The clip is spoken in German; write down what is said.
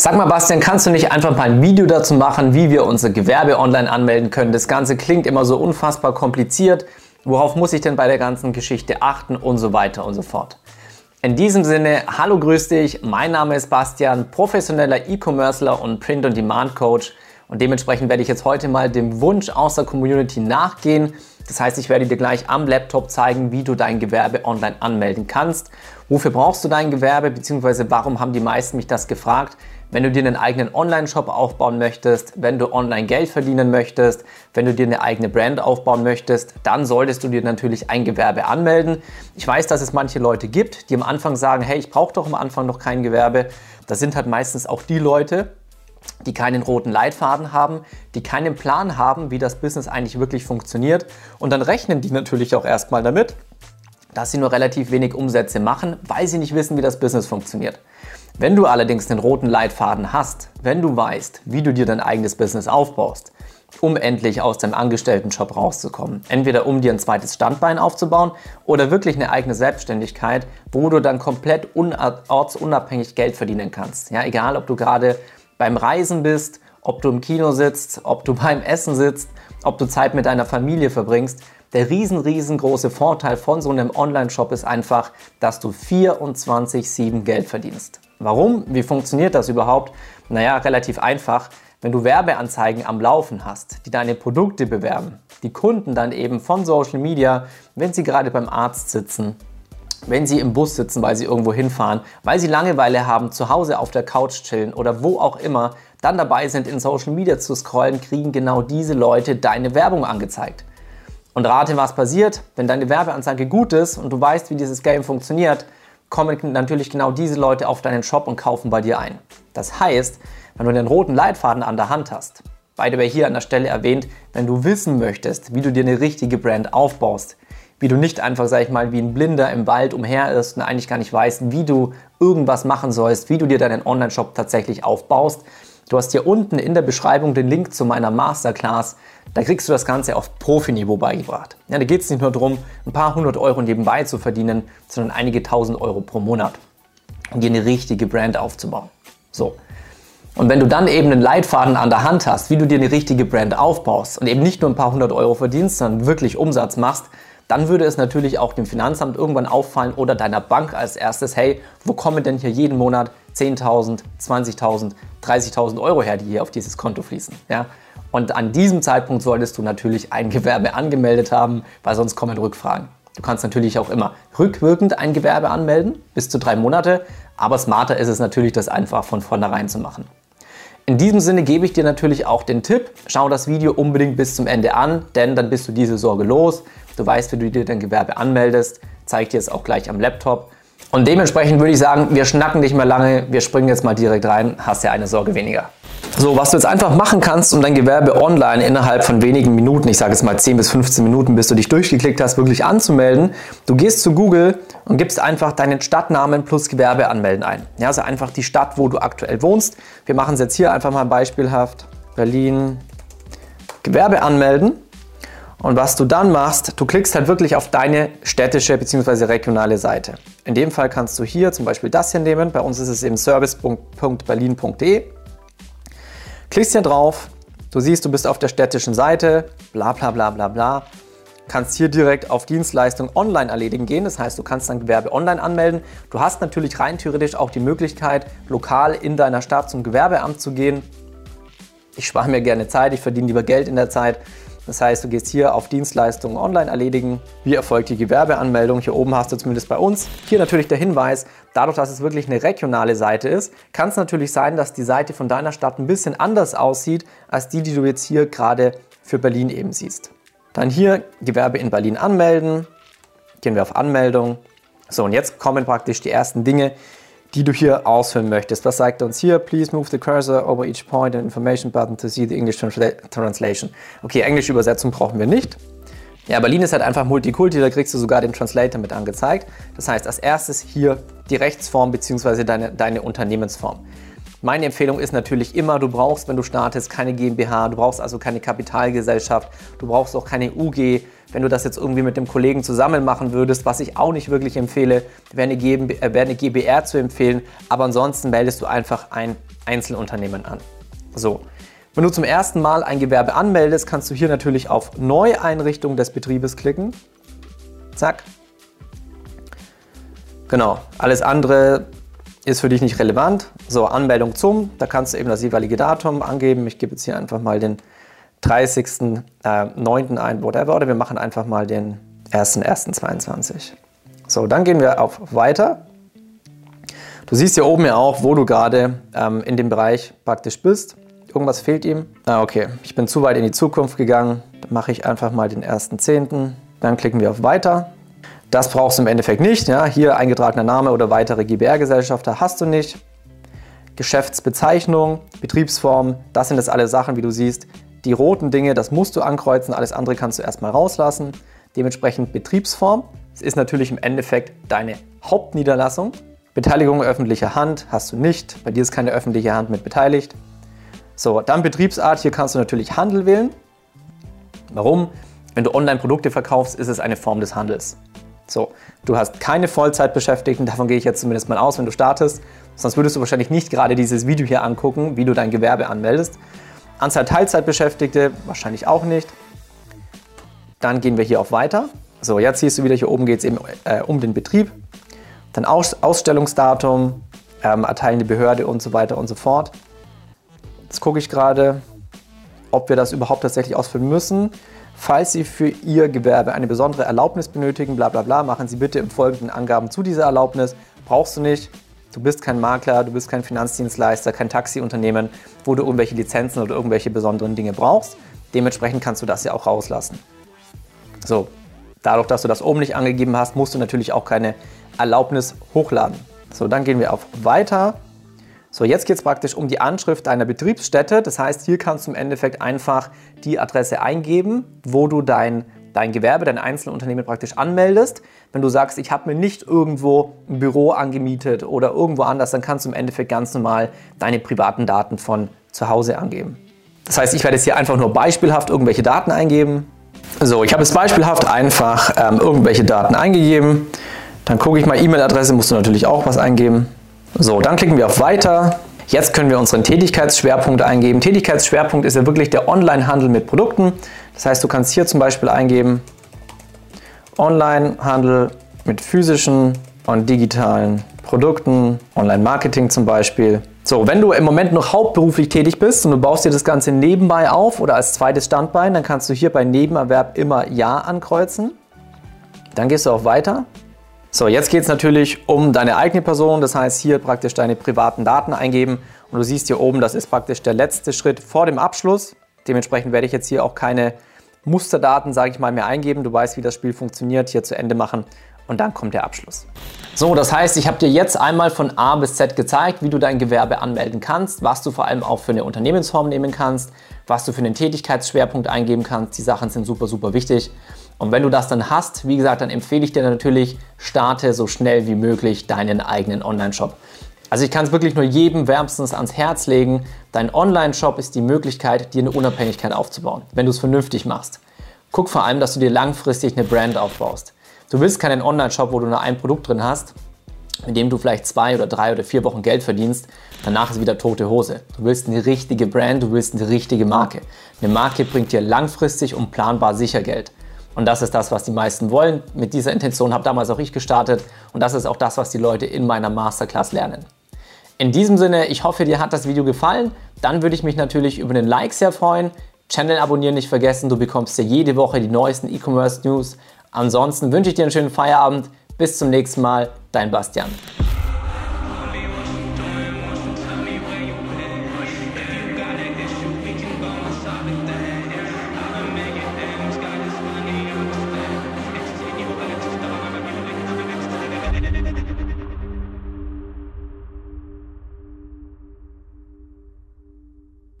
Sag mal, Bastian, kannst du nicht einfach mal ein Video dazu machen, wie wir unser Gewerbe online anmelden können? Das Ganze klingt immer so unfassbar kompliziert. Worauf muss ich denn bei der ganzen Geschichte achten und so weiter und so fort? In diesem Sinne, hallo, grüß dich. Mein Name ist Bastian, professioneller E-Commercer und Print-on-Demand-Coach. Und dementsprechend werde ich jetzt heute mal dem Wunsch aus der Community nachgehen. Das heißt, ich werde dir gleich am Laptop zeigen, wie du dein Gewerbe online anmelden kannst. Wofür brauchst du dein Gewerbe, beziehungsweise warum haben die meisten mich das gefragt? Wenn du dir einen eigenen Online-Shop aufbauen möchtest, wenn du online Geld verdienen möchtest, wenn du dir eine eigene Brand aufbauen möchtest, dann solltest du dir natürlich ein Gewerbe anmelden. Ich weiß, dass es manche Leute gibt, die am Anfang sagen, hey, ich brauche doch am Anfang noch kein Gewerbe. Das sind halt meistens auch die Leute, die keinen roten Leitfaden haben, die keinen Plan haben, wie das Business eigentlich wirklich funktioniert. Und dann rechnen die natürlich auch erstmal damit, dass sie nur relativ wenig Umsätze machen, weil sie nicht wissen, wie das Business funktioniert. Wenn du allerdings den roten Leitfaden hast, wenn du weißt, wie du dir dein eigenes Business aufbaust, um endlich aus dem Angestelltenjob rauszukommen. Entweder um dir ein zweites Standbein aufzubauen oder wirklich eine eigene Selbstständigkeit, wo du dann komplett ortsunabhängig Geld verdienen kannst. Ja, egal, ob du gerade beim Reisen bist, ob du im Kino sitzt, ob du beim Essen sitzt, ob du Zeit mit deiner Familie verbringst. Der riesen, riesengroße Vorteil von so einem Online-Shop ist einfach, dass du 24-7 Geld verdienst. Warum? Wie funktioniert das überhaupt? Naja, relativ einfach. Wenn du Werbeanzeigen am Laufen hast, die deine Produkte bewerben, die Kunden dann eben von Social Media, wenn sie gerade beim Arzt sitzen, wenn Sie im Bus sitzen, weil Sie irgendwo hinfahren, weil Sie Langeweile haben, zu Hause auf der Couch chillen oder wo auch immer, dann dabei sind, in Social Media zu scrollen, kriegen genau diese Leute deine Werbung angezeigt. Und rate, was passiert, wenn deine Werbeanzeige gut ist und du weißt, wie dieses Game funktioniert, kommen natürlich genau diese Leute auf deinen Shop und kaufen bei dir ein. Das heißt, wenn du den roten Leitfaden an der Hand hast, beide way hier an der Stelle erwähnt, wenn du wissen möchtest, wie du dir eine richtige Brand aufbaust, wie du nicht einfach, sag ich mal, wie ein Blinder im Wald umherirrst und eigentlich gar nicht weißt, wie du irgendwas machen sollst, wie du dir deinen Online-Shop tatsächlich aufbaust. Du hast hier unten in der Beschreibung den Link zu meiner Masterclass. Da kriegst du das Ganze auf Profiniveau beigebracht. Ja, da geht es nicht nur darum, ein paar hundert Euro nebenbei zu verdienen, sondern einige tausend Euro pro Monat, um dir eine richtige Brand aufzubauen. So. Und wenn du dann eben einen Leitfaden an der Hand hast, wie du dir eine richtige Brand aufbaust und eben nicht nur ein paar hundert Euro verdienst, sondern wirklich Umsatz machst, dann würde es natürlich auch dem Finanzamt irgendwann auffallen oder deiner Bank als erstes, hey, wo kommen denn hier jeden Monat 10.000, 20.000, 30.000 Euro her, die hier auf dieses Konto fließen? Ja? Und an diesem Zeitpunkt solltest du natürlich ein Gewerbe angemeldet haben, weil sonst kommen Rückfragen. Du kannst natürlich auch immer rückwirkend ein Gewerbe anmelden, bis zu drei Monate, aber smarter ist es natürlich, das einfach von vornherein zu machen. In diesem Sinne gebe ich dir natürlich auch den Tipp, schau das Video unbedingt bis zum Ende an, denn dann bist du diese Sorge los. Du weißt, wie du dir dein Gewerbe anmeldest. Zeig dir es auch gleich am Laptop. Und dementsprechend würde ich sagen, wir schnacken nicht mehr lange. Wir springen jetzt mal direkt rein. Hast ja eine Sorge weniger. So, was du jetzt einfach machen kannst, um dein Gewerbe online innerhalb von wenigen Minuten, ich sage jetzt mal 10 bis 15 Minuten, bis du dich durchgeklickt hast, wirklich anzumelden. Du gehst zu Google und gibst einfach deinen Stadtnamen plus Gewerbe anmelden ein. Ja, also einfach die Stadt, wo du aktuell wohnst. Wir machen es jetzt hier einfach mal beispielhaft. Berlin, Gewerbe anmelden. Und was du dann machst, du klickst halt wirklich auf deine städtische bzw. regionale Seite. In dem Fall kannst du hier zum Beispiel das hier nehmen. Bei uns ist es eben service.berlin.de. Klickst hier drauf. Du siehst, du bist auf der städtischen Seite. Bla bla bla bla bla. Kannst hier direkt auf Dienstleistung online erledigen gehen. Das heißt, du kannst dein Gewerbe online anmelden. Du hast natürlich rein theoretisch auch die Möglichkeit, lokal in deiner Stadt zum Gewerbeamt zu gehen. Ich spare mir gerne Zeit, ich verdiene lieber Geld in der Zeit. Das heißt, du gehst hier auf Dienstleistungen online erledigen. Wie erfolgt die Gewerbeanmeldung? Hier oben hast du zumindest bei uns. Hier natürlich der Hinweis, dadurch, dass es wirklich eine regionale Seite ist, kann es natürlich sein, dass die Seite von deiner Stadt ein bisschen anders aussieht, als die, die du jetzt hier gerade für Berlin eben siehst. Dann hier Gewerbe in Berlin anmelden. Gehen wir auf Anmeldung. So, und jetzt kommen praktisch die ersten Dinge, die du hier ausfüllen möchtest. Was sagt uns hier? Please move the cursor over each point and information button to see the English translation. Okay, englische Übersetzung brauchen wir nicht. Ja, Berlin ist halt einfach Multikulti, da kriegst du sogar den Translator mit angezeigt. Das heißt, als erstes hier die Rechtsform bzw. Deine, deine Unternehmensform. Meine Empfehlung ist natürlich immer, du brauchst, wenn du startest, keine GmbH, du brauchst also keine Kapitalgesellschaft, du brauchst auch keine UG. Wenn du das jetzt irgendwie mit dem Kollegen zusammen machen würdest, was ich auch nicht wirklich empfehle, wäre eine, GmbH, äh, wäre eine GBR zu empfehlen. Aber ansonsten meldest du einfach ein Einzelunternehmen an. So, wenn du zum ersten Mal ein Gewerbe anmeldest, kannst du hier natürlich auf Neueinrichtung des Betriebes klicken. Zack. Genau, alles andere ist für dich nicht relevant. So, Anmeldung zum, da kannst du eben das jeweilige Datum angeben. Ich gebe jetzt hier einfach mal den 30.09. Äh, ein, whatever, oder wir machen einfach mal den 1.1.22. So, dann gehen wir auf Weiter. Du siehst hier oben ja auch, wo du gerade ähm, in dem Bereich praktisch bist. Irgendwas fehlt ihm. Ah, okay, ich bin zu weit in die Zukunft gegangen. Dann mache ich einfach mal den 1.10. Dann klicken wir auf Weiter. Das brauchst du im Endeffekt nicht. Ja? Hier eingetragener Name oder weitere GBR-Gesellschafter hast du nicht. Geschäftsbezeichnung, Betriebsform, das sind jetzt alle Sachen, wie du siehst. Die roten Dinge, das musst du ankreuzen, alles andere kannst du erstmal rauslassen. Dementsprechend Betriebsform. Es ist natürlich im Endeffekt deine Hauptniederlassung. Beteiligung öffentlicher Hand hast du nicht. Bei dir ist keine öffentliche Hand mit beteiligt. So, dann Betriebsart. Hier kannst du natürlich Handel wählen. Warum? Wenn du Online-Produkte verkaufst, ist es eine Form des Handels. So, du hast keine Vollzeitbeschäftigten, davon gehe ich jetzt zumindest mal aus, wenn du startest. Sonst würdest du wahrscheinlich nicht gerade dieses Video hier angucken, wie du dein Gewerbe anmeldest. Anzahl Teilzeitbeschäftigte wahrscheinlich auch nicht. Dann gehen wir hier auf Weiter. So, jetzt siehst du wieder, hier oben geht es eben äh, um den Betrieb. Dann Aus Ausstellungsdatum, ähm, erteilende Behörde und so weiter und so fort. Jetzt gucke ich gerade, ob wir das überhaupt tatsächlich ausfüllen müssen. Falls Sie für Ihr Gewerbe eine besondere Erlaubnis benötigen, bla bla bla, machen Sie bitte im Folgenden Angaben zu dieser Erlaubnis. Brauchst du nicht. Du bist kein Makler, du bist kein Finanzdienstleister, kein Taxiunternehmen, wo du irgendwelche Lizenzen oder irgendwelche besonderen Dinge brauchst. Dementsprechend kannst du das ja auch rauslassen. So, dadurch, dass du das oben nicht angegeben hast, musst du natürlich auch keine Erlaubnis hochladen. So, dann gehen wir auf Weiter. So, jetzt geht es praktisch um die Anschrift deiner Betriebsstätte. Das heißt, hier kannst du im Endeffekt einfach die Adresse eingeben, wo du dein, dein Gewerbe, dein Einzelunternehmen praktisch anmeldest. Wenn du sagst, ich habe mir nicht irgendwo ein Büro angemietet oder irgendwo anders, dann kannst du im Endeffekt ganz normal deine privaten Daten von zu Hause angeben. Das heißt, ich werde jetzt hier einfach nur beispielhaft irgendwelche Daten eingeben. So, ich habe jetzt beispielhaft einfach ähm, irgendwelche Daten eingegeben. Dann gucke ich mal E-Mail-Adresse, musst du natürlich auch was eingeben. So, dann klicken wir auf Weiter. Jetzt können wir unseren Tätigkeitsschwerpunkt eingeben. Tätigkeitsschwerpunkt ist ja wirklich der Onlinehandel mit Produkten. Das heißt, du kannst hier zum Beispiel eingeben Onlinehandel mit physischen und digitalen Produkten, Online-Marketing zum Beispiel. So, wenn du im Moment noch hauptberuflich tätig bist und du baust dir das Ganze nebenbei auf oder als zweites Standbein, dann kannst du hier bei Nebenerwerb immer Ja ankreuzen. Dann gehst du auf Weiter so, jetzt geht es natürlich um deine eigene Person, das heißt hier praktisch deine privaten Daten eingeben und du siehst hier oben, das ist praktisch der letzte Schritt vor dem Abschluss. Dementsprechend werde ich jetzt hier auch keine Musterdaten, sage ich mal, mehr eingeben. Du weißt, wie das Spiel funktioniert, hier zu Ende machen und dann kommt der Abschluss. So, das heißt, ich habe dir jetzt einmal von A bis Z gezeigt, wie du dein Gewerbe anmelden kannst, was du vor allem auch für eine Unternehmensform nehmen kannst, was du für einen Tätigkeitsschwerpunkt eingeben kannst. Die Sachen sind super, super wichtig. Und wenn du das dann hast, wie gesagt, dann empfehle ich dir natürlich, starte so schnell wie möglich deinen eigenen Online-Shop. Also ich kann es wirklich nur jedem wärmstens ans Herz legen. Dein Online-Shop ist die Möglichkeit, dir eine Unabhängigkeit aufzubauen, wenn du es vernünftig machst. Guck vor allem, dass du dir langfristig eine Brand aufbaust. Du willst keinen Online-Shop, wo du nur ein Produkt drin hast, mit dem du vielleicht zwei oder drei oder vier Wochen Geld verdienst. Danach ist wieder tote Hose. Du willst eine richtige Brand, du willst eine richtige Marke. Eine Marke bringt dir langfristig und planbar sicher Geld. Und das ist das, was die meisten wollen. Mit dieser Intention habe damals auch ich gestartet und das ist auch das, was die Leute in meiner Masterclass lernen. In diesem Sinne, ich hoffe, dir hat das Video gefallen. Dann würde ich mich natürlich über den Like sehr freuen. Channel abonnieren nicht vergessen, du bekommst ja jede Woche die neuesten E-Commerce News. Ansonsten wünsche ich dir einen schönen Feierabend. Bis zum nächsten Mal, dein Bastian.